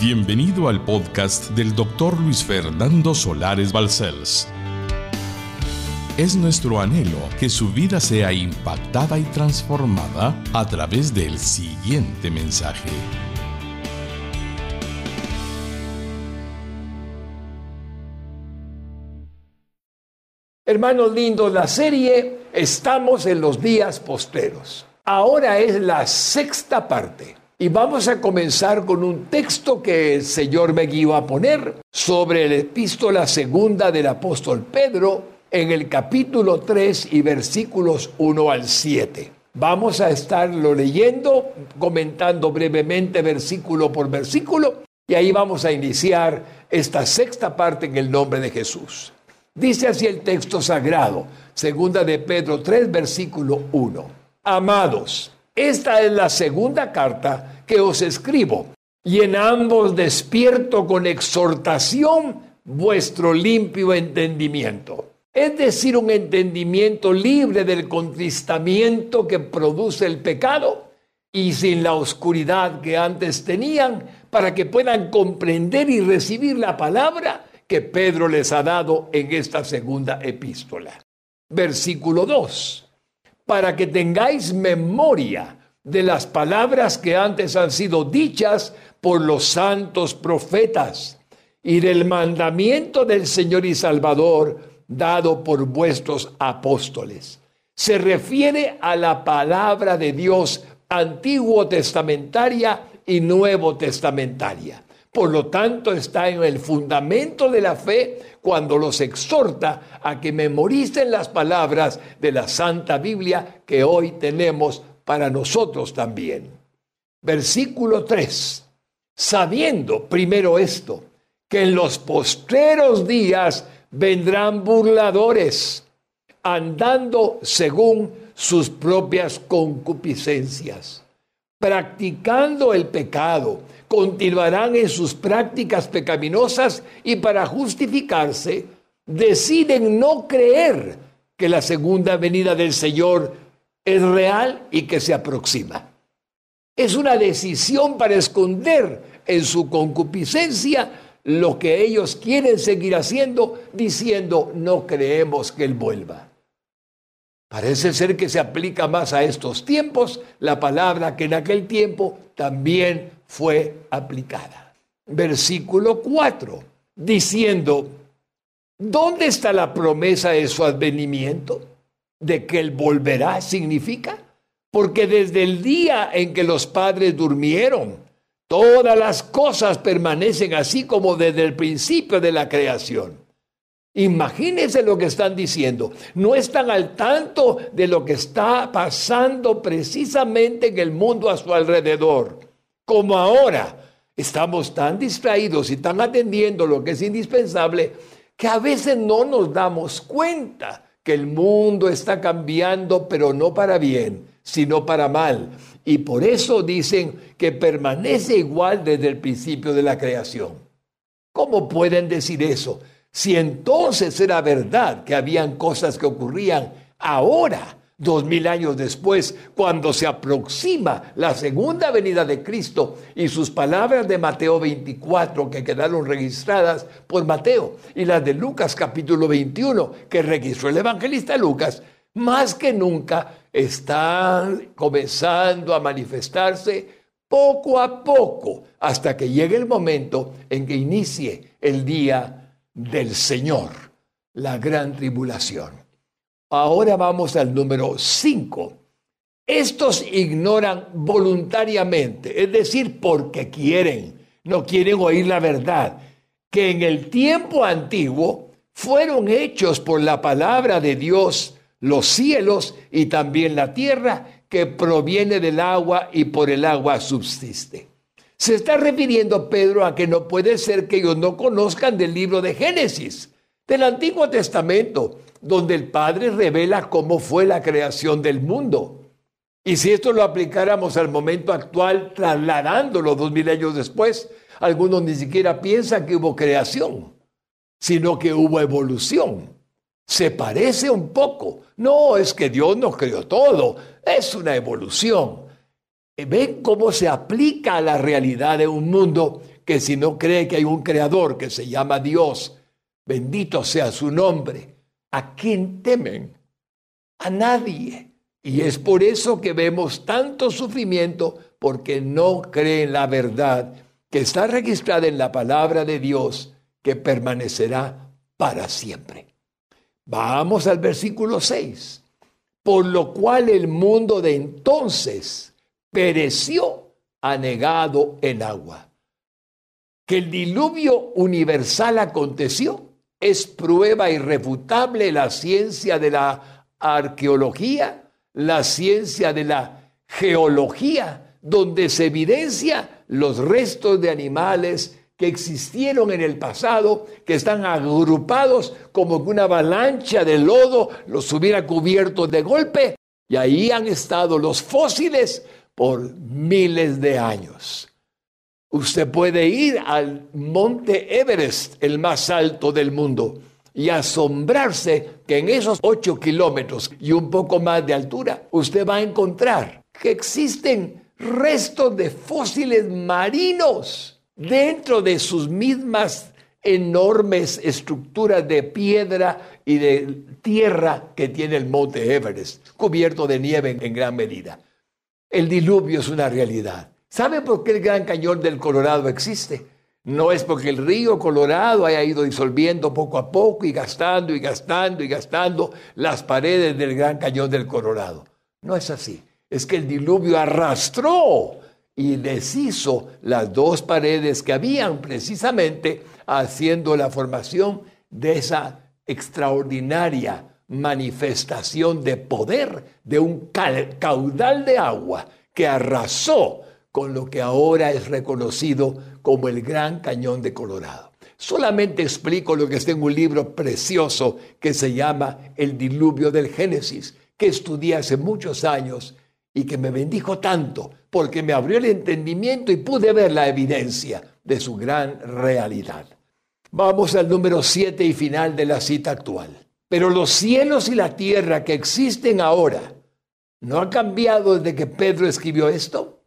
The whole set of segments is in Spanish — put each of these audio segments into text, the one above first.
Bienvenido al podcast del doctor Luis Fernando Solares Balcells. Es nuestro anhelo que su vida sea impactada y transformada a través del siguiente mensaje. Hermanos lindos, la serie Estamos en los días posteros. Ahora es la sexta parte. Y vamos a comenzar con un texto que el Señor me guió a poner sobre la epístola segunda del apóstol Pedro en el capítulo 3 y versículos 1 al 7. Vamos a estarlo leyendo, comentando brevemente versículo por versículo y ahí vamos a iniciar esta sexta parte en el nombre de Jesús. Dice así el texto sagrado, segunda de Pedro 3, versículo 1. Amados, esta es la segunda carta que os escribo, y en ambos despierto con exhortación vuestro limpio entendimiento. Es decir, un entendimiento libre del contristamiento que produce el pecado y sin la oscuridad que antes tenían, para que puedan comprender y recibir la palabra que Pedro les ha dado en esta segunda epístola. Versículo 2 para que tengáis memoria de las palabras que antes han sido dichas por los santos profetas y del mandamiento del Señor y Salvador dado por vuestros apóstoles. Se refiere a la palabra de Dios antiguo testamentaria y nuevo testamentaria. Por lo tanto, está en el fundamento de la fe cuando los exhorta a que memoricen las palabras de la Santa Biblia que hoy tenemos para nosotros también. Versículo 3. Sabiendo primero esto, que en los postreros días vendrán burladores, andando según sus propias concupiscencias, practicando el pecado continuarán en sus prácticas pecaminosas y para justificarse deciden no creer que la segunda venida del Señor es real y que se aproxima. Es una decisión para esconder en su concupiscencia lo que ellos quieren seguir haciendo, diciendo, no creemos que Él vuelva. Parece ser que se aplica más a estos tiempos la palabra que en aquel tiempo también fue aplicada. Versículo 4, diciendo, ¿dónde está la promesa de su advenimiento? ¿De que Él volverá significa? Porque desde el día en que los padres durmieron, todas las cosas permanecen así como desde el principio de la creación. Imagínense lo que están diciendo. No están al tanto de lo que está pasando precisamente en el mundo a su alrededor como ahora estamos tan distraídos y tan atendiendo lo que es indispensable que a veces no nos damos cuenta que el mundo está cambiando, pero no para bien, sino para mal. Y por eso dicen que permanece igual desde el principio de la creación. ¿Cómo pueden decir eso? Si entonces era verdad que habían cosas que ocurrían ahora, dos mil años después, cuando se aproxima la segunda venida de Cristo y sus palabras de Mateo 24 que quedaron registradas por Mateo y las de Lucas capítulo 21 que registró el evangelista Lucas, más que nunca están comenzando a manifestarse poco a poco hasta que llegue el momento en que inicie el día del Señor, la gran tribulación. Ahora vamos al número 5. Estos ignoran voluntariamente, es decir, porque quieren, no quieren oír la verdad, que en el tiempo antiguo fueron hechos por la palabra de Dios los cielos y también la tierra que proviene del agua y por el agua subsiste. Se está refiriendo Pedro a que no puede ser que ellos no conozcan del libro de Génesis, del Antiguo Testamento, donde el Padre revela cómo fue la creación del mundo. Y si esto lo aplicáramos al momento actual, trasladándolo dos mil años después, algunos ni siquiera piensan que hubo creación, sino que hubo evolución. Se parece un poco. No es que Dios nos creó todo, es una evolución. ¿Ven cómo se aplica a la realidad de un mundo que si no cree que hay un creador que se llama Dios, bendito sea su nombre, ¿a quién temen? A nadie. Y es por eso que vemos tanto sufrimiento, porque no creen la verdad que está registrada en la palabra de Dios, que permanecerá para siempre. Vamos al versículo 6. Por lo cual el mundo de entonces pereció anegado en agua. Que el diluvio universal aconteció es prueba irrefutable la ciencia de la arqueología, la ciencia de la geología, donde se evidencia los restos de animales que existieron en el pasado, que están agrupados como que una avalancha de lodo los hubiera cubierto de golpe, y ahí han estado los fósiles por miles de años. Usted puede ir al monte Everest, el más alto del mundo, y asombrarse que en esos ocho kilómetros y un poco más de altura, usted va a encontrar que existen restos de fósiles marinos dentro de sus mismas enormes estructuras de piedra y de tierra que tiene el monte Everest, cubierto de nieve en gran medida. El diluvio es una realidad. ¿Sabe por qué el Gran Cañón del Colorado existe? No es porque el río Colorado haya ido disolviendo poco a poco y gastando y gastando y gastando las paredes del Gran Cañón del Colorado. No es así. Es que el diluvio arrastró y deshizo las dos paredes que habían precisamente haciendo la formación de esa extraordinaria manifestación de poder de un caudal de agua que arrasó con lo que ahora es reconocido como el Gran Cañón de Colorado. Solamente explico lo que está en un libro precioso que se llama El Diluvio del Génesis, que estudié hace muchos años y que me bendijo tanto porque me abrió el entendimiento y pude ver la evidencia de su gran realidad. Vamos al número 7 y final de la cita actual. Pero los cielos y la tierra que existen ahora, ¿no han cambiado desde que Pedro escribió esto?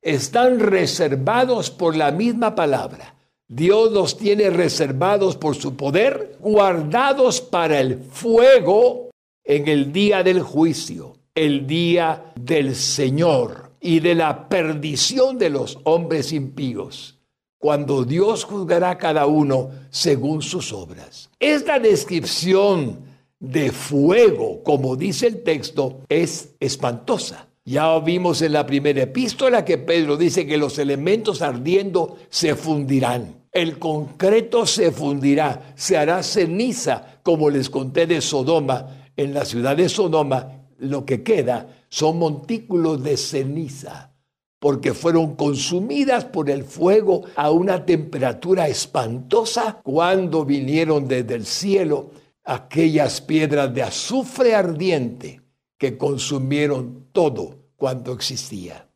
Están reservados por la misma palabra. Dios los tiene reservados por su poder, guardados para el fuego en el día del juicio, el día del Señor y de la perdición de los hombres impíos cuando Dios juzgará a cada uno según sus obras. Esta descripción de fuego, como dice el texto, es espantosa. Ya vimos en la primera epístola que Pedro dice que los elementos ardiendo se fundirán. El concreto se fundirá, se hará ceniza, como les conté de Sodoma. En la ciudad de Sodoma, lo que queda son montículos de ceniza, porque fueron consumidas por el fuego a una temperatura espantosa cuando vinieron desde el cielo aquellas piedras de azufre ardiente que consumieron todo cuanto existía.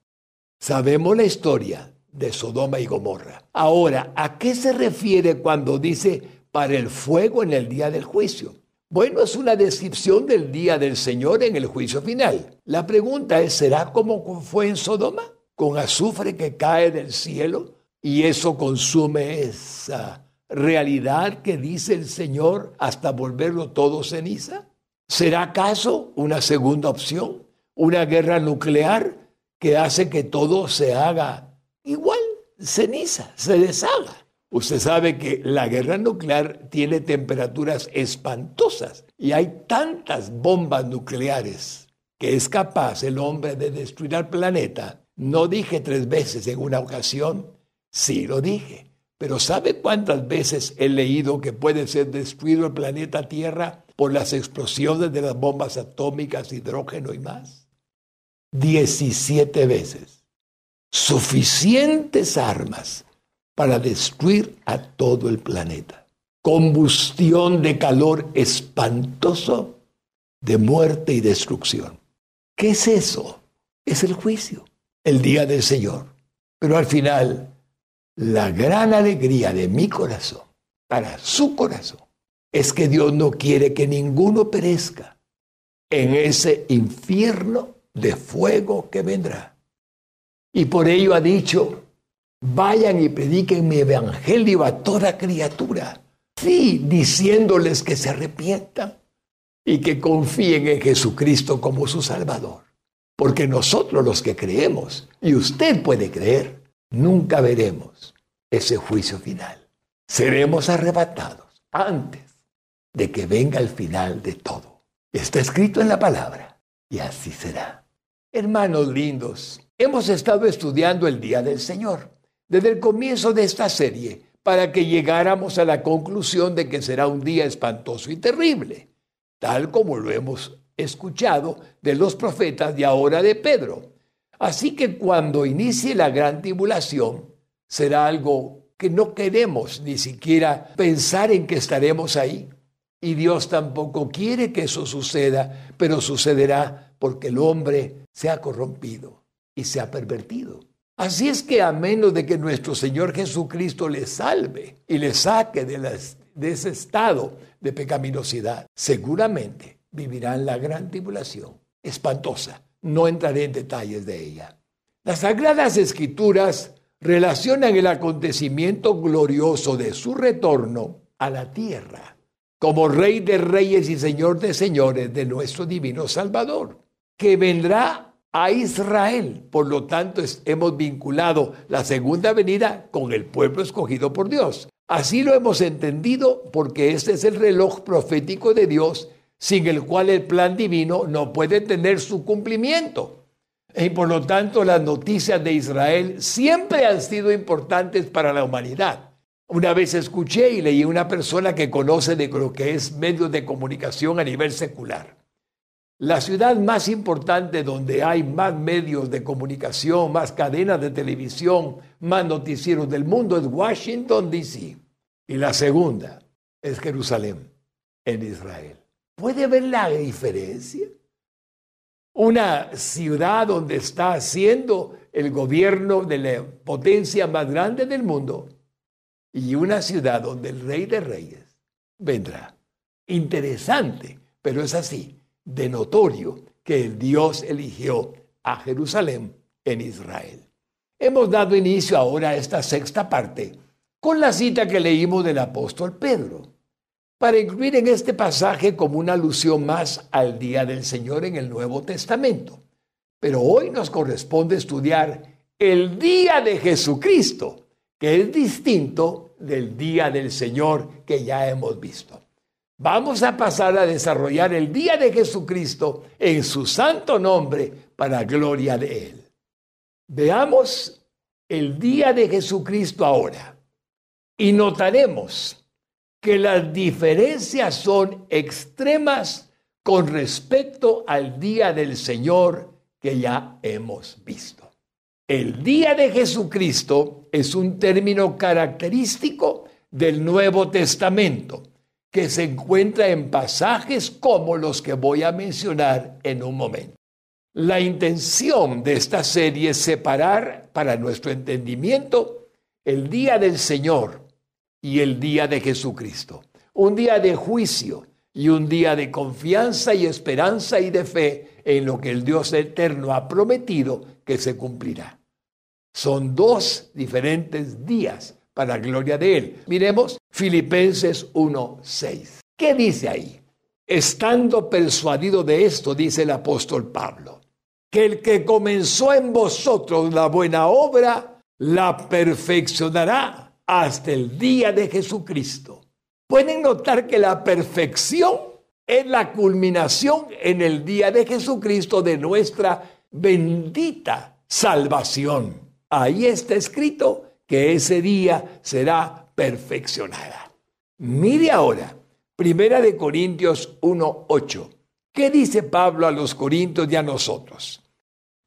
Sabemos la historia de Sodoma y Gomorra. Ahora, ¿a qué se refiere cuando dice para el fuego en el día del juicio? Bueno, es una descripción del día del Señor en el juicio final. La pregunta es, ¿será como fue en Sodoma? Con azufre que cae del cielo y eso consume esa realidad que dice el Señor hasta volverlo todo ceniza? ¿Será acaso una segunda opción? ¿Una guerra nuclear que hace que todo se haga igual, ceniza, se deshaga? Usted sabe que la guerra nuclear tiene temperaturas espantosas y hay tantas bombas nucleares que es capaz el hombre de destruir al planeta. No dije tres veces en una ocasión, sí lo dije. Pero ¿sabe cuántas veces he leído que puede ser destruido el planeta Tierra por las explosiones de las bombas atómicas, hidrógeno y más? Diecisiete veces. Suficientes armas para destruir a todo el planeta. Combustión de calor espantoso de muerte y destrucción. ¿Qué es eso? Es el juicio, el día del Señor. Pero al final la gran alegría de mi corazón para su corazón es que Dios no quiere que ninguno perezca en ese infierno de fuego que vendrá. Y por ello ha dicho, vayan y prediquen mi evangelio a toda criatura. Sí, diciéndoles que se arrepientan y que confíen en Jesucristo como su Salvador. Porque nosotros los que creemos, y usted puede creer, nunca veremos ese juicio final. Seremos arrebatados antes de que venga el final de todo. Está escrito en la palabra y así será. Hermanos lindos, hemos estado estudiando el día del Señor desde el comienzo de esta serie para que llegáramos a la conclusión de que será un día espantoso y terrible, tal como lo hemos escuchado de los profetas de ahora de Pedro. Así que cuando inicie la gran tribulación, será algo que no queremos ni siquiera pensar en que estaremos ahí. Y Dios tampoco quiere que eso suceda, pero sucederá porque el hombre se ha corrompido y se ha pervertido. Así es que a menos de que nuestro Señor Jesucristo le salve y le saque de, ese estado de pecaminosidad, seguramente vivirán la gran tribulación, espantosa. No entraré en detalles de ella. Las Sagradas Escrituras relacionan el acontecimiento glorioso de su retorno a la tierra como Rey de Reyes y Señor de Señores de nuestro Divino Salvador, que vendrá a Israel. Por lo tanto, hemos vinculado la segunda venida con el pueblo escogido por Dios. Así lo hemos entendido porque este es el reloj profético de Dios sin el cual el plan divino no puede tener su cumplimiento. Y por lo tanto las noticias de Israel siempre han sido importantes para la humanidad. Una vez escuché y leí a una persona que conoce de lo que es medios de comunicación a nivel secular. La ciudad más importante donde hay más medios de comunicación, más cadenas de televisión, más noticieros del mundo es Washington, D.C. Y la segunda es Jerusalén, en Israel. ¿Puede ver la diferencia? Una ciudad donde está haciendo el gobierno de la potencia más grande del mundo y una ciudad donde el rey de reyes vendrá. Interesante, pero es así, de notorio que el Dios eligió a Jerusalén en Israel. Hemos dado inicio ahora a esta sexta parte con la cita que leímos del apóstol Pedro para incluir en este pasaje como una alusión más al día del Señor en el Nuevo Testamento. Pero hoy nos corresponde estudiar el día de Jesucristo, que es distinto del día del Señor que ya hemos visto. Vamos a pasar a desarrollar el día de Jesucristo en su santo nombre para gloria de Él. Veamos el día de Jesucristo ahora y notaremos que las diferencias son extremas con respecto al día del Señor que ya hemos visto. El día de Jesucristo es un término característico del Nuevo Testamento que se encuentra en pasajes como los que voy a mencionar en un momento. La intención de esta serie es separar para nuestro entendimiento el día del Señor y el día de Jesucristo. Un día de juicio y un día de confianza y esperanza y de fe en lo que el Dios eterno ha prometido que se cumplirá. Son dos diferentes días para gloria de Él. Miremos Filipenses 1:6. ¿Qué dice ahí? Estando persuadido de esto, dice el apóstol Pablo, que el que comenzó en vosotros la buena obra, la perfeccionará hasta el día de Jesucristo. Pueden notar que la perfección es la culminación en el día de Jesucristo de nuestra bendita salvación. Ahí está escrito que ese día será perfeccionada. Mire ahora, Primera de Corintios 1:8. ¿Qué dice Pablo a los Corintios y a nosotros?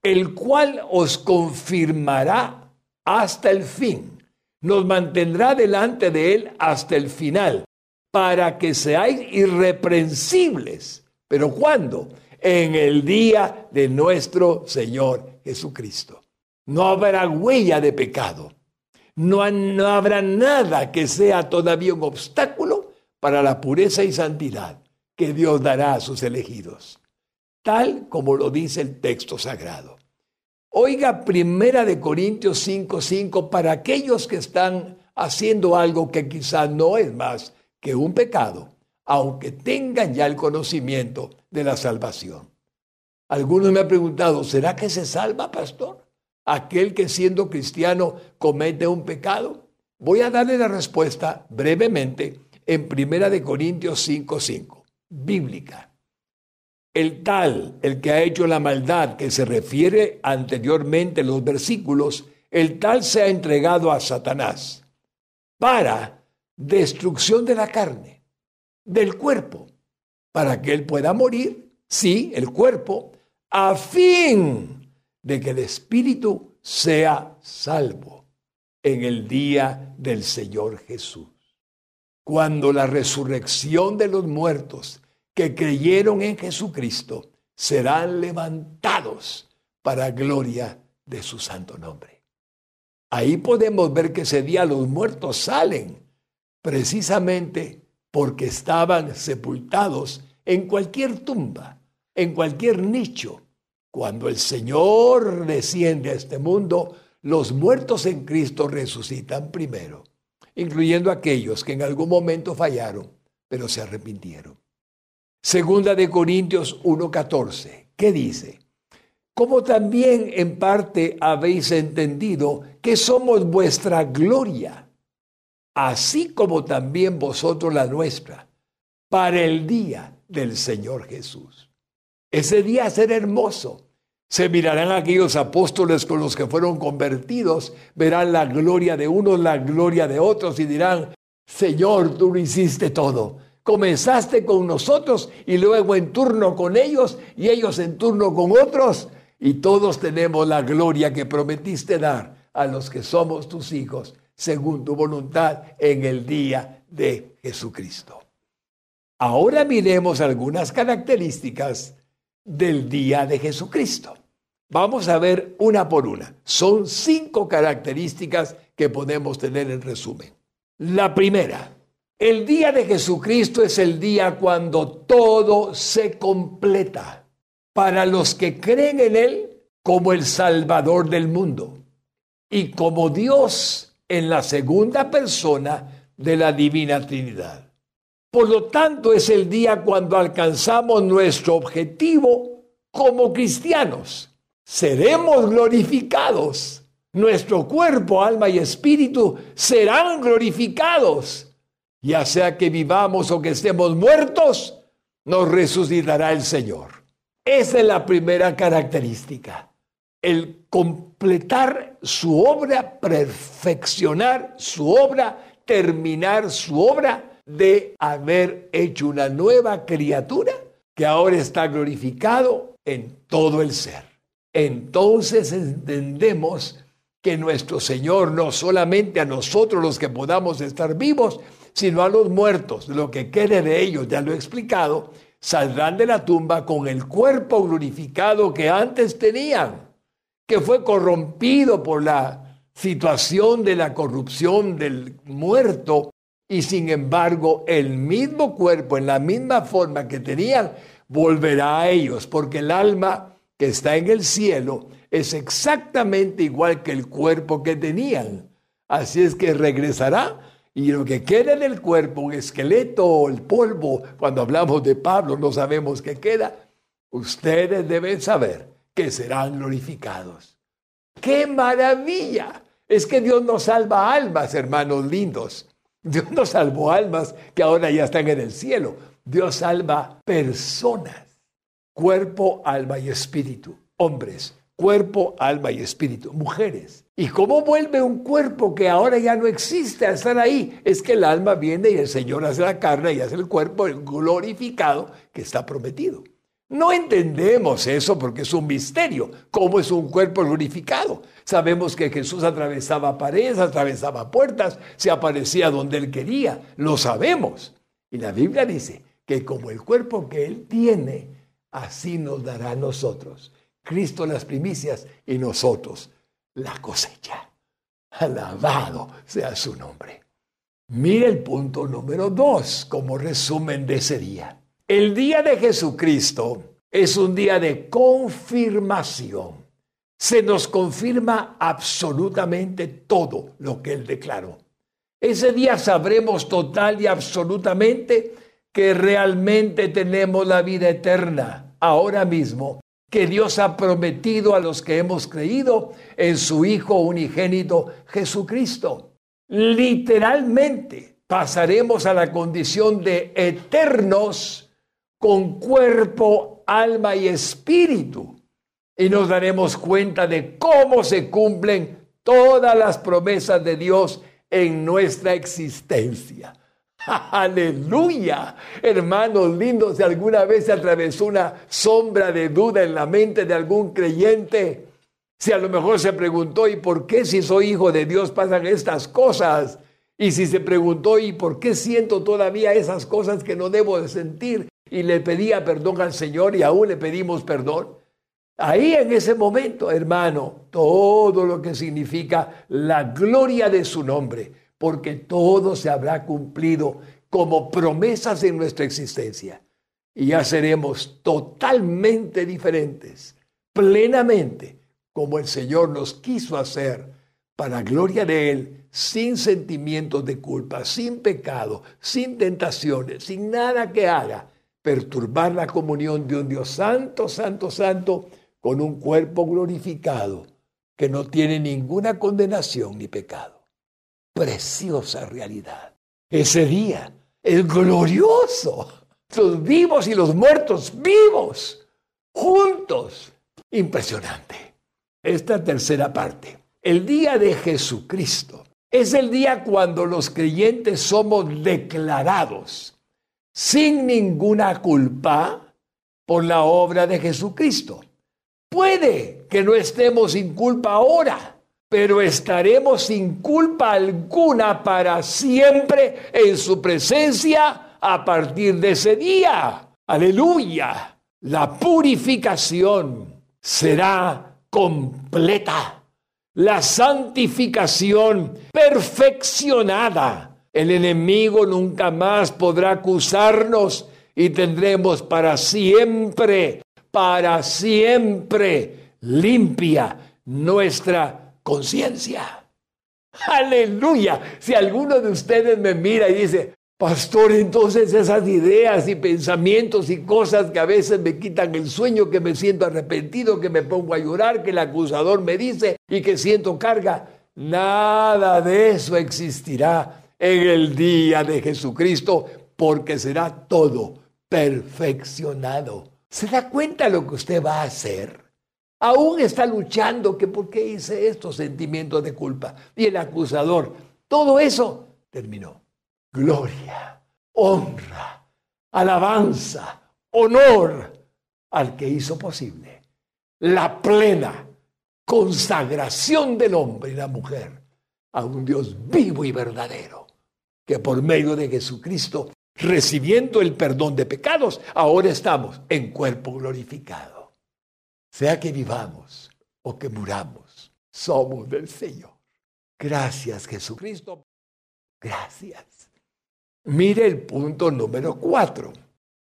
El cual os confirmará hasta el fin nos mantendrá delante de Él hasta el final, para que seáis irreprensibles. ¿Pero cuándo? En el día de nuestro Señor Jesucristo. No habrá huella de pecado. No, no habrá nada que sea todavía un obstáculo para la pureza y santidad que Dios dará a sus elegidos, tal como lo dice el texto sagrado. Oiga Primera de Corintios 5:5 5, para aquellos que están haciendo algo que quizás no es más que un pecado, aunque tengan ya el conocimiento de la salvación. Algunos me han preguntado, ¿será que se salva, pastor? Aquel que siendo cristiano comete un pecado. Voy a darle la respuesta brevemente en Primera de Corintios 5:5, bíblica. El tal, el que ha hecho la maldad que se refiere anteriormente en los versículos, el tal se ha entregado a Satanás para destrucción de la carne, del cuerpo, para que él pueda morir, sí, el cuerpo, a fin de que el espíritu sea salvo en el día del Señor Jesús. Cuando la resurrección de los muertos que creyeron en Jesucristo serán levantados para gloria de su santo nombre. Ahí podemos ver que ese día los muertos salen precisamente porque estaban sepultados en cualquier tumba, en cualquier nicho. Cuando el Señor desciende a este mundo, los muertos en Cristo resucitan primero, incluyendo aquellos que en algún momento fallaron, pero se arrepintieron. Segunda de Corintios 1:14, ¿qué dice? Como también en parte habéis entendido que somos vuestra gloria, así como también vosotros la nuestra, para el día del Señor Jesús. Ese día será hermoso. Se mirarán aquellos apóstoles con los que fueron convertidos, verán la gloria de unos, la gloria de otros y dirán, Señor, tú lo hiciste todo comenzaste con nosotros y luego en turno con ellos y ellos en turno con otros y todos tenemos la gloria que prometiste dar a los que somos tus hijos según tu voluntad en el día de Jesucristo. Ahora miremos algunas características del día de Jesucristo. Vamos a ver una por una. Son cinco características que podemos tener en resumen. La primera, el día de Jesucristo es el día cuando todo se completa para los que creen en Él como el Salvador del mundo y como Dios en la segunda persona de la Divina Trinidad. Por lo tanto, es el día cuando alcanzamos nuestro objetivo como cristianos. Seremos glorificados. Nuestro cuerpo, alma y espíritu serán glorificados ya sea que vivamos o que estemos muertos, nos resucitará el Señor. Esa es la primera característica, el completar su obra, perfeccionar su obra, terminar su obra de haber hecho una nueva criatura que ahora está glorificado en todo el ser. Entonces entendemos que nuestro Señor no solamente a nosotros los que podamos estar vivos, sino a los muertos. Lo que quede de ellos, ya lo he explicado, saldrán de la tumba con el cuerpo glorificado que antes tenían, que fue corrompido por la situación de la corrupción del muerto, y sin embargo el mismo cuerpo, en la misma forma que tenían, volverá a ellos, porque el alma que está en el cielo es exactamente igual que el cuerpo que tenían. Así es que regresará y lo que queda del cuerpo, un esqueleto, el polvo, cuando hablamos de Pablo no sabemos qué queda, ustedes deben saber que serán glorificados. ¡Qué maravilla! Es que Dios nos salva almas, hermanos lindos. Dios nos salvó almas que ahora ya están en el cielo. Dios salva personas, cuerpo, alma y espíritu, hombres, cuerpo, alma y espíritu, mujeres. ¿Y cómo vuelve un cuerpo que ahora ya no existe a estar ahí? Es que el alma viene y el Señor hace la carne y hace el cuerpo el glorificado que está prometido. No entendemos eso porque es un misterio. ¿Cómo es un cuerpo glorificado? Sabemos que Jesús atravesaba paredes, atravesaba puertas, se aparecía donde él quería. Lo sabemos. Y la Biblia dice que como el cuerpo que él tiene, así nos dará a nosotros. Cristo las primicias y nosotros la cosecha. Alabado sea su nombre. Mire el punto número dos como resumen de ese día. El día de Jesucristo es un día de confirmación se nos confirma absolutamente todo lo que Él declaró. Ese día sabremos total y absolutamente que realmente tenemos la vida eterna ahora mismo, que Dios ha prometido a los que hemos creído en su Hijo unigénito Jesucristo. Literalmente pasaremos a la condición de eternos con cuerpo, alma y espíritu. Y nos daremos cuenta de cómo se cumplen todas las promesas de Dios en nuestra existencia. Aleluya. Hermanos lindos, si alguna vez se atravesó una sombra de duda en la mente de algún creyente, si a lo mejor se preguntó, ¿y por qué si soy hijo de Dios pasan estas cosas? Y si se preguntó, ¿y por qué siento todavía esas cosas que no debo de sentir? Y le pedía perdón al Señor y aún le pedimos perdón. Ahí en ese momento, hermano, todo lo que significa la gloria de su nombre, porque todo se habrá cumplido como promesas en nuestra existencia. Y ya seremos totalmente diferentes, plenamente, como el Señor nos quiso hacer, para gloria de Él, sin sentimientos de culpa, sin pecado, sin tentaciones, sin nada que haga perturbar la comunión de un Dios santo, santo, santo, con un cuerpo glorificado que no tiene ninguna condenación ni pecado. Preciosa realidad. Ese día es glorioso. Los vivos y los muertos vivos, juntos. Impresionante. Esta tercera parte. El día de Jesucristo es el día cuando los creyentes somos declarados sin ninguna culpa por la obra de Jesucristo. Puede que no estemos sin culpa ahora, pero estaremos sin culpa alguna para siempre en su presencia a partir de ese día. Aleluya. La purificación será completa. La santificación perfeccionada. El enemigo nunca más podrá acusarnos y tendremos para siempre para siempre limpia nuestra conciencia. Aleluya. Si alguno de ustedes me mira y dice, pastor, entonces esas ideas y pensamientos y cosas que a veces me quitan el sueño, que me siento arrepentido, que me pongo a llorar, que el acusador me dice y que siento carga, nada de eso existirá en el día de Jesucristo porque será todo perfeccionado ¿Se da cuenta lo que usted va a hacer? Aún está luchando que por qué hice estos sentimientos de culpa. Y el acusador, todo eso terminó. Gloria, honra, alabanza, honor al que hizo posible la plena consagración del hombre y la mujer a un Dios vivo y verdadero, que por medio de Jesucristo recibiendo el perdón de pecados, ahora estamos en cuerpo glorificado. Sea que vivamos o que muramos, somos del Señor. Gracias Jesucristo. Gracias. Mire el punto número cuatro.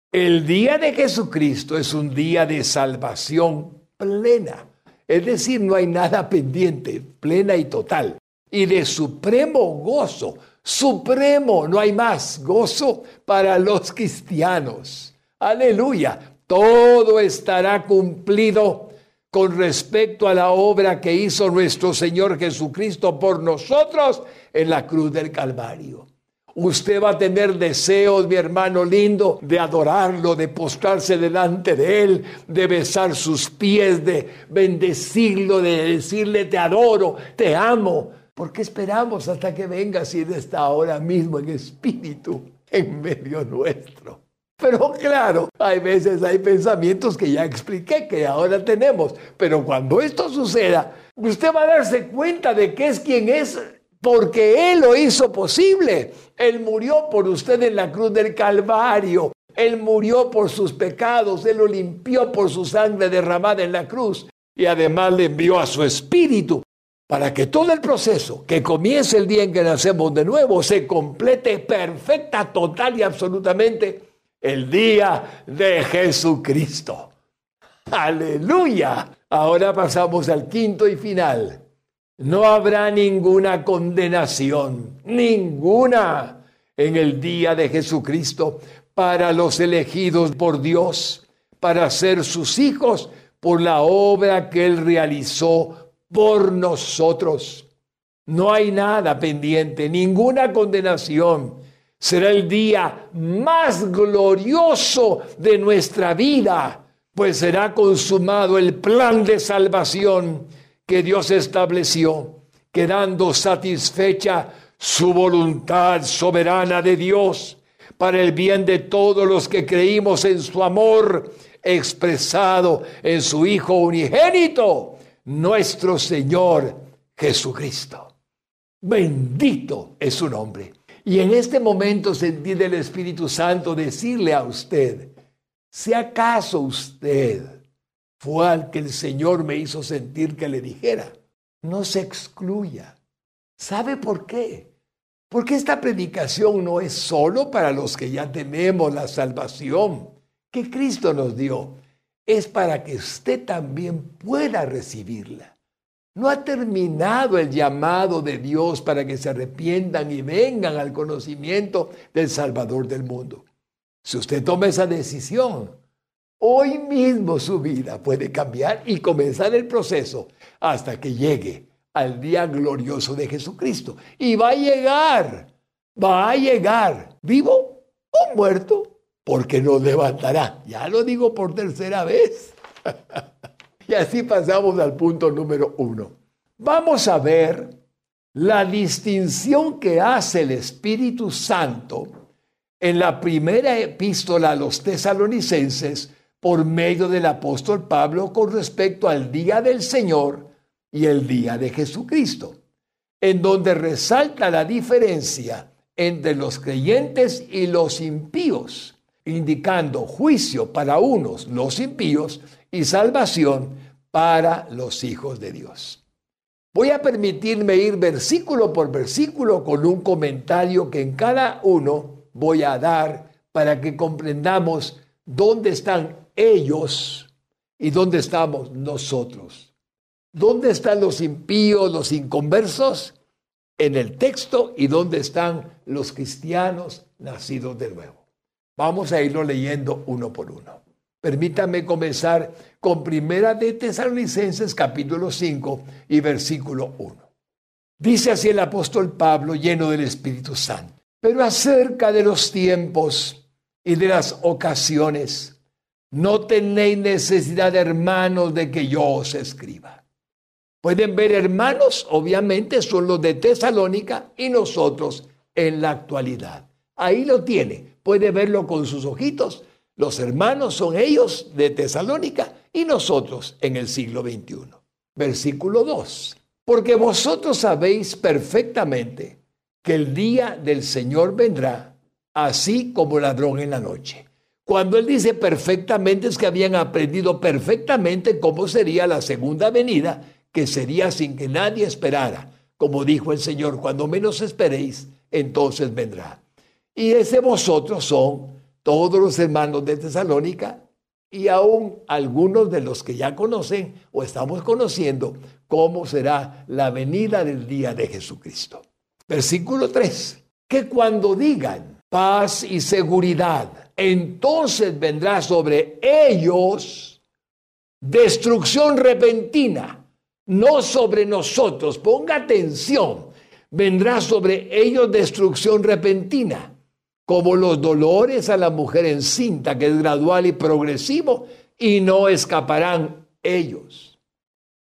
El día de Jesucristo es un día de salvación plena. Es decir, no hay nada pendiente, plena y total. Y de supremo gozo supremo, no hay más gozo para los cristianos. Aleluya, todo estará cumplido con respecto a la obra que hizo nuestro Señor Jesucristo por nosotros en la cruz del Calvario. Usted va a tener deseos, mi hermano lindo, de adorarlo, de postrarse delante de Él, de besar sus pies, de bendecirlo, de decirle te adoro, te amo. ¿Por qué esperamos hasta que venga si Él está ahora mismo en espíritu en medio nuestro? Pero claro, hay veces hay pensamientos que ya expliqué que ahora tenemos, pero cuando esto suceda, usted va a darse cuenta de que es quien es porque Él lo hizo posible. Él murió por usted en la cruz del Calvario. Él murió por sus pecados, Él lo limpió por su sangre derramada en la cruz y además le envió a su espíritu para que todo el proceso que comience el día en que nacemos de nuevo se complete perfecta, total y absolutamente el día de Jesucristo. Aleluya. Ahora pasamos al quinto y final. No habrá ninguna condenación, ninguna en el día de Jesucristo para los elegidos por Dios, para ser sus hijos por la obra que Él realizó por nosotros. No hay nada pendiente, ninguna condenación. Será el día más glorioso de nuestra vida, pues será consumado el plan de salvación que Dios estableció, quedando satisfecha su voluntad soberana de Dios para el bien de todos los que creímos en su amor expresado en su Hijo unigénito, nuestro Señor Jesucristo. Bendito es su nombre. Y en este momento sentí del Espíritu Santo decirle a usted, si acaso usted fue al que el Señor me hizo sentir que le dijera, no se excluya. ¿Sabe por qué? Porque esta predicación no es solo para los que ya tenemos la salvación que Cristo nos dio. Es para que usted también pueda recibirla. No ha terminado el llamado de Dios para que se arrepientan y vengan al conocimiento del Salvador del mundo. Si usted toma esa decisión, hoy mismo su vida puede cambiar y comenzar el proceso hasta que llegue al día glorioso de Jesucristo. Y va a llegar, va a llegar, vivo o muerto, porque nos levantará. Ya lo digo por tercera vez. y así pasamos al punto número uno. Vamos a ver la distinción que hace el Espíritu Santo en la primera epístola a los tesalonicenses por medio del apóstol Pablo con respecto al día del Señor y el día de Jesucristo, en donde resalta la diferencia entre los creyentes y los impíos, indicando juicio para unos, los impíos, y salvación para los hijos de Dios. Voy a permitirme ir versículo por versículo con un comentario que en cada uno voy a dar para que comprendamos dónde están ellos y dónde estamos nosotros. ¿Dónde están los impíos, los inconversos? En el texto y dónde están los cristianos nacidos de nuevo. Vamos a irlo leyendo uno por uno. Permítame comenzar con Primera de Tesalonicenses capítulo 5 y versículo 1. Dice así el apóstol Pablo lleno del Espíritu Santo. Pero acerca de los tiempos y de las ocasiones, no tenéis necesidad, hermanos, de que yo os escriba Pueden ver hermanos, obviamente son los de Tesalónica y nosotros en la actualidad. Ahí lo tiene, puede verlo con sus ojitos. Los hermanos son ellos de Tesalónica y nosotros en el siglo XXI. Versículo 2. Porque vosotros sabéis perfectamente que el día del Señor vendrá así como ladrón en la noche. Cuando él dice perfectamente es que habían aprendido perfectamente cómo sería la segunda venida que sería sin que nadie esperara. Como dijo el Señor, cuando menos esperéis, entonces vendrá. Y ese vosotros son todos los hermanos de Tesalónica y aún algunos de los que ya conocen o estamos conociendo cómo será la venida del día de Jesucristo. Versículo 3. Que cuando digan paz y seguridad, entonces vendrá sobre ellos destrucción repentina no sobre nosotros. Ponga atención. Vendrá sobre ellos destrucción repentina, como los dolores a la mujer encinta, que es gradual y progresivo, y no escaparán ellos.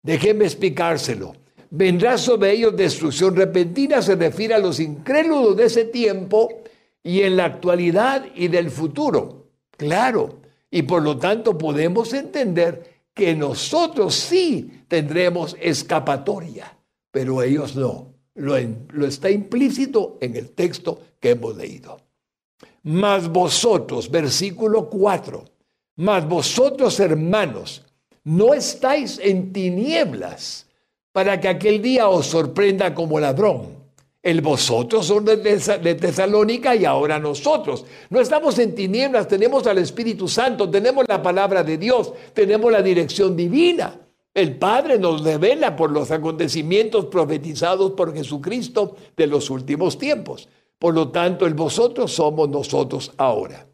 Déjenme explicárselo. Vendrá sobre ellos destrucción repentina, se refiere a los incrédulos de ese tiempo y en la actualidad y del futuro. Claro, y por lo tanto podemos entender que nosotros sí tendremos escapatoria, pero ellos no. Lo, lo, está implícito en el texto que hemos leído. Mas vosotros, versículo 4, mas vosotros hermanos, no estáis en tinieblas para que aquel día os sorprenda como ladrón el vosotros son de, Tesalónica y ahora nosotros. No estamos en tinieblas, tenemos al Espíritu Santo, tenemos la palabra de Dios, tenemos la dirección divina. El Padre nos revela por los acontecimientos profetizados por Jesucristo de los últimos tiempos. Por lo tanto, el vosotros somos nosotros ahora.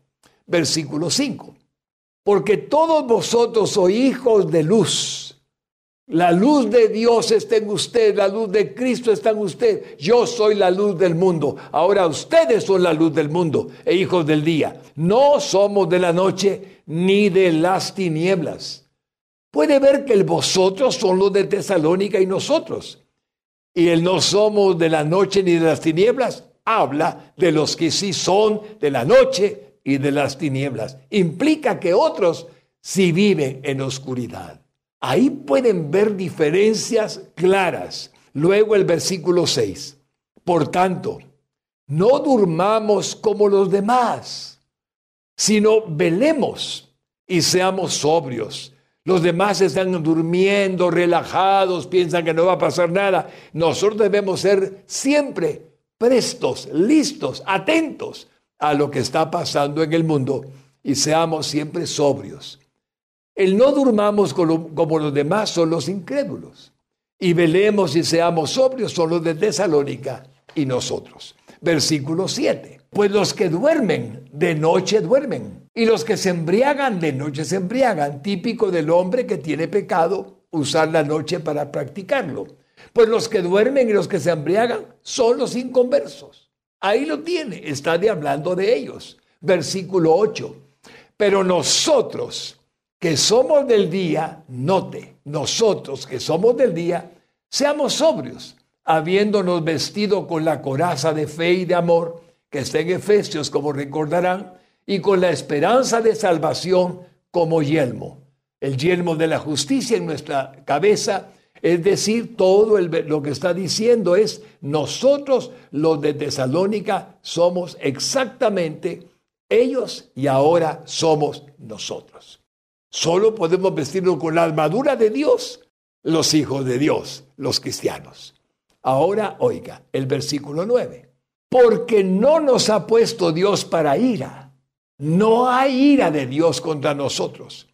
Versículo 5. Porque todos vosotros sois hijos de luz la luz de Dios está en usted, la luz de Cristo está en usted. Yo soy la luz del mundo. Ahora ustedes son la luz del mundo e hijos del día. No somos de la noche ni de las tinieblas. Puede ver que el vosotros son los de Tesalónica y nosotros. Y el no somos de la noche ni de las tinieblas habla de los que sí son de la noche y de las tinieblas. Implica que otros sí viven en oscuridad. Ahí pueden ver diferencias claras. Luego el versículo 6. Por tanto, no durmamos como los demás, sino velemos y seamos sobrios. Los demás están durmiendo, relajados, piensan que no va a pasar nada. Nosotros debemos ser siempre prestos, listos, atentos a lo que está pasando en el mundo y seamos siempre sobrios. El no durmamos como los demás son los incrédulos. Y velemos y seamos sobrios son los de Tesalónica y nosotros. Versículo 7. Pues los que duermen, de noche duermen. Y los que se embriagan, de noche se embriagan. Típico del hombre que tiene pecado, usar la noche para practicarlo. Pues los que duermen y los que se embriagan son los inconversos. Ahí lo tiene, está de hablando de ellos. Versículo 8. Pero nosotros, que somos del día, note, nosotros que somos del día, seamos sobrios, habiéndonos vestido con la coraza de fe y de amor, que está en Efesios, como recordarán, y con la esperanza de salvación como yelmo. El yelmo de la justicia en nuestra cabeza, es decir, todo lo que está diciendo es, nosotros los de Tesalónica somos exactamente ellos y ahora somos nosotros. Solo podemos vestirnos con la armadura de Dios, los hijos de Dios, los cristianos. Ahora oiga el versículo 9. Porque no nos ha puesto Dios para ira. No hay ira de Dios contra nosotros,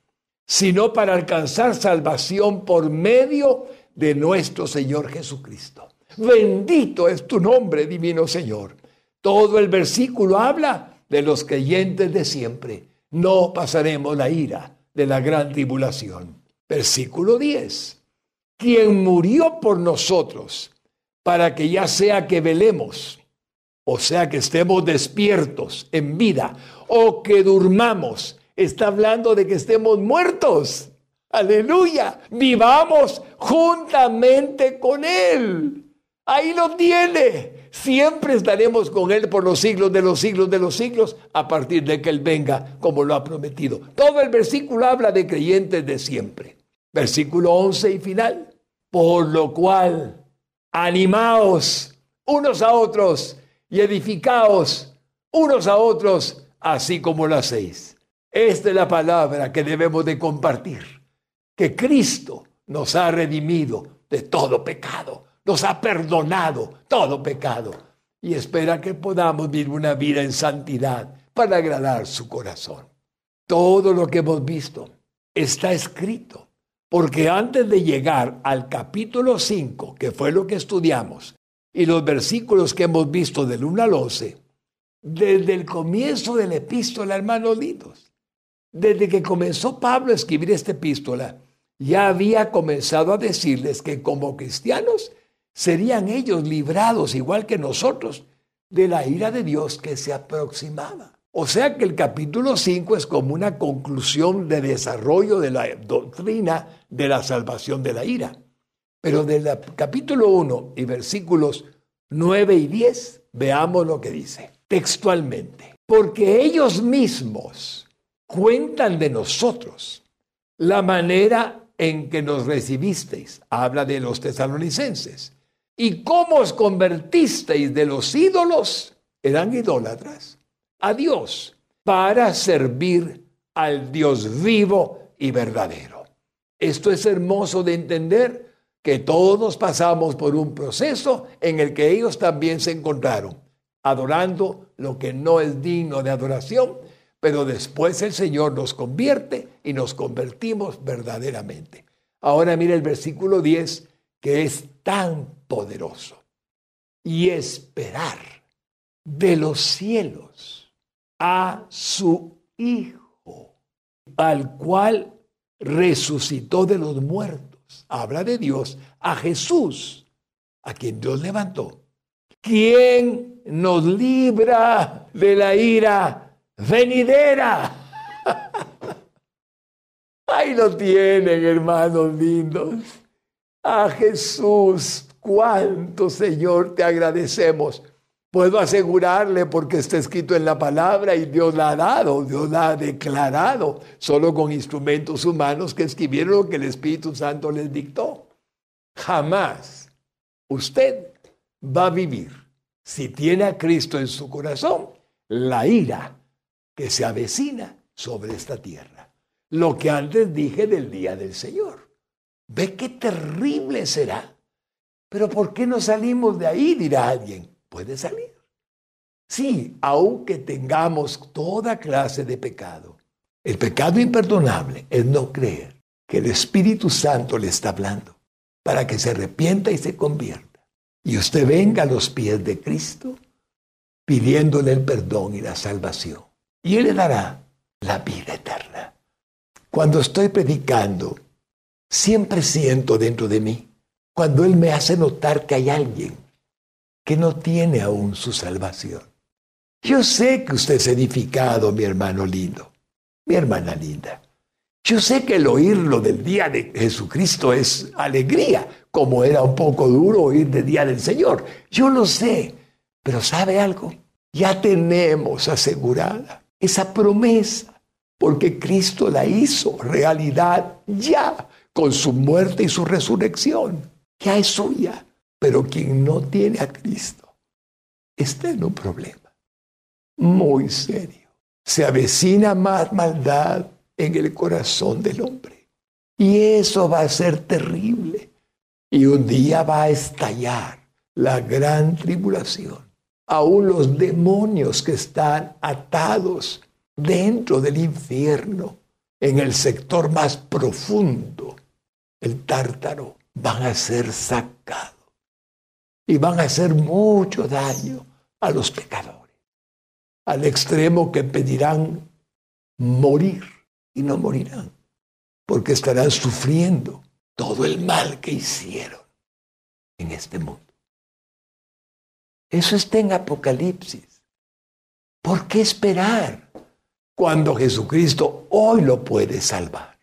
sino para alcanzar salvación por medio de nuestro Señor Jesucristo. Bendito es tu nombre, divino Señor. Todo el versículo habla de los creyentes de siempre. No pasaremos la ira de la gran tribulación. Versículo 10. Quien murió por nosotros para que ya sea que velemos, o sea que estemos despiertos en vida, o que durmamos, está hablando de que estemos muertos. Aleluya. Vivamos juntamente con Él. Ahí lo tiene. Siempre estaremos con Él por los siglos de los siglos de los siglos a partir de que Él venga como lo ha prometido. Todo el versículo habla de creyentes de siempre. Versículo 11 y final. Por lo cual, animaos unos a otros y edificaos unos a otros, así como lo hacéis. Esta es la palabra que debemos de compartir, que Cristo nos ha redimido de todo pecado nos ha perdonado todo pecado y espera que podamos vivir una vida en santidad para agradar su corazón. Todo lo que hemos visto está escrito, porque antes de llegar al capítulo 5, que fue lo que estudiamos, y los versículos que hemos visto del 1 al 11, desde el comienzo de la epístola, hermanos lindos, desde que comenzó Pablo a escribir esta epístola, ya había comenzado a decirles que como cristianos serían ellos librados, igual que nosotros, de la ira de Dios que se aproximaba. O sea que el capítulo 5 es como una conclusión de desarrollo de la doctrina de la salvación de la ira. Pero del capítulo 1 y versículos 9 y 10, veamos lo que dice textualmente. Porque ellos mismos cuentan de nosotros la manera en que nos recibisteis. Habla de los tesalonicenses ¿Y cómo os convertisteis de los ídolos? Eran idólatras. A Dios para servir al Dios vivo y verdadero. Esto es hermoso de entender que todos pasamos por un proceso en el que ellos también se encontraron, adorando lo que no es digno de adoración, pero después el Señor nos convierte y nos convertimos verdaderamente. Ahora mira el versículo 10, que es tan poderoso. Y esperar de los cielos a su Hijo, al cual resucitó de los muertos. Habla de Dios, a Jesús, a quien Dios levantó. ¿Quién nos libra de la ira venidera? Ahí lo tienen, hermanos lindos. A Jesús, cuánto Señor te agradecemos. Puedo asegurarle porque está escrito en la palabra y Dios la ha dado, Dios la ha declarado, solo con instrumentos humanos que escribieron lo que el Espíritu Santo les dictó. Jamás usted va a vivir, si tiene a Cristo en su corazón, la ira que se avecina sobre esta tierra. Lo que antes dije del día del Señor. Ve qué terrible será. Pero ¿por qué no salimos de ahí? dirá alguien puede salir. Sí, aunque tengamos toda clase de pecado, el pecado imperdonable es no creer que el Espíritu Santo le está hablando para que se arrepienta y se convierta. Y usted venga a los pies de Cristo pidiéndole el perdón y la salvación. Y Él le dará la vida eterna. Cuando estoy predicando, siempre siento dentro de mí, cuando Él me hace notar que hay alguien que no tiene aún su salvación. Yo sé que usted es edificado, mi hermano lindo, mi hermana linda. Yo sé que el oírlo del día de Jesucristo es alegría, como era un poco duro oír del día del Señor. Yo lo sé, pero ¿sabe algo? Ya tenemos asegurada esa promesa, porque Cristo la hizo realidad ya con su muerte y su resurrección. Ya es suya. Pero quien no tiene a Cristo está en un problema muy serio. Se avecina más maldad en el corazón del hombre. Y eso va a ser terrible. Y un día va a estallar la gran tribulación. Aún los demonios que están atados dentro del infierno, en el sector más profundo, el tártaro, van a ser sacados y van a hacer mucho daño a los pecadores, al extremo que pedirán morir y no morirán, porque estarán sufriendo todo el mal que hicieron en este mundo. Eso está en Apocalipsis. ¿Por qué esperar cuando Jesucristo hoy lo puede salvar?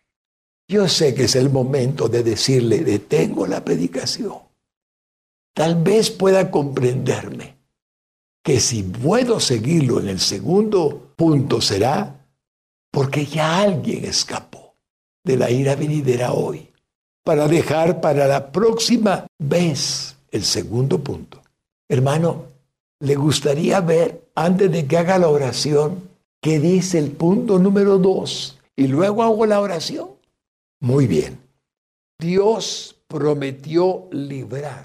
Yo sé que es el momento de decirle, detengo la predicación tal vez pueda comprenderme que si puedo seguirlo en el segundo punto será porque ya alguien escapó de la ira venidera hoy para dejar para la próxima vez el segundo punto. Hermano, le gustaría ver antes de que haga la oración qué dice el punto número dos y luego hago la oración. Muy bien. Dios prometió librar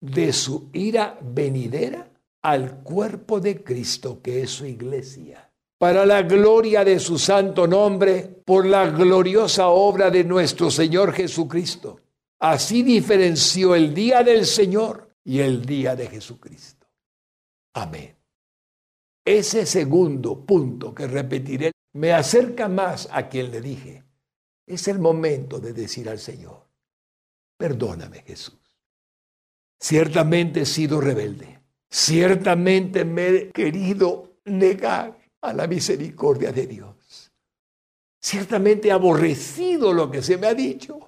de su ira venidera al cuerpo de Cristo que es su iglesia. Para la gloria de su santo nombre, por la gloriosa obra de nuestro Señor Jesucristo. Así diferenció el día del Señor y el día de Jesucristo. Amén. Ese segundo punto que repetiré me acerca más a quien le dije. Es el momento de decir al Señor, perdóname Jesús. Ciertamente he sido rebelde. Ciertamente me he querido negar a la misericordia de Dios. Ciertamente he aborrecido lo que se me ha dicho.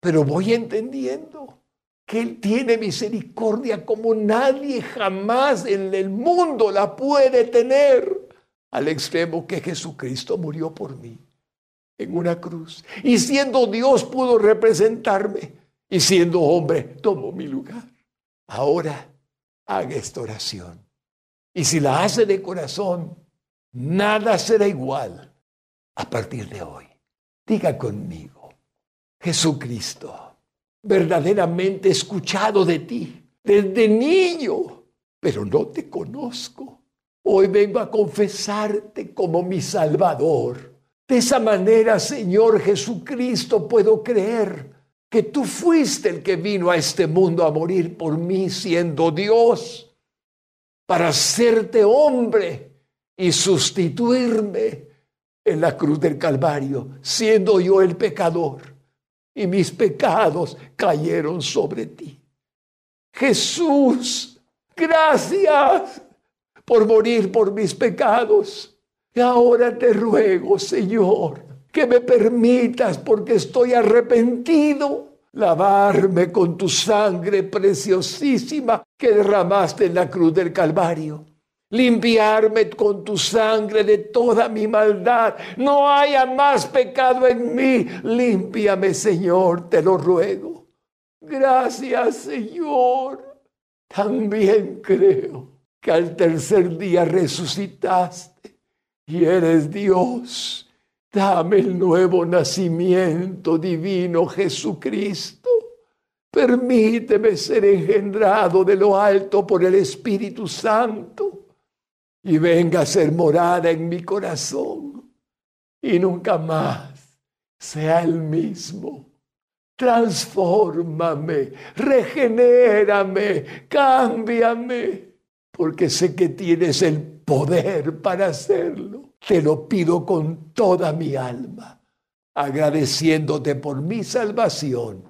Pero voy entendiendo que Él tiene misericordia como nadie jamás en el mundo la puede tener, al extremo que Jesucristo murió por mí en una cruz. Y siendo Dios pudo representarme y siendo hombre tomó mi lugar. Ahora haga esta oración. Y si la hace de corazón, nada será igual a partir de hoy. Diga conmigo, Jesucristo, verdaderamente escuchado de ti desde niño, pero no te conozco. Hoy vengo a confesarte como mi Salvador. De esa manera, Señor Jesucristo, puedo creer que tú fuiste el que vino a este mundo a morir por mí siendo Dios, para hacerte hombre y sustituirme en la cruz del Calvario, siendo yo el pecador, y mis pecados cayeron sobre ti. Jesús, gracias por morir por mis pecados. Y ahora te ruego, Señor, que me permitas, porque estoy arrepentido, lavarme con tu sangre preciosísima que derramaste en la cruz del Calvario. Limpiarme con tu sangre de toda mi maldad. No haya más pecado en mí. Límpiame, Señor, te lo ruego. Gracias, Señor. También creo que al tercer día resucitaste y eres Dios. Dame el nuevo nacimiento divino, Jesucristo. Permíteme ser engendrado de lo alto por el Espíritu Santo y venga a ser morada en mi corazón y nunca más sea el mismo. Transfórmame, regenérame, cámbiame porque sé que tienes el poder para hacerlo. Te lo pido con toda mi alma, agradeciéndote por mi salvación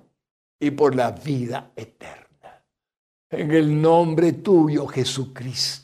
y por la vida eterna. En el nombre tuyo, Jesucristo,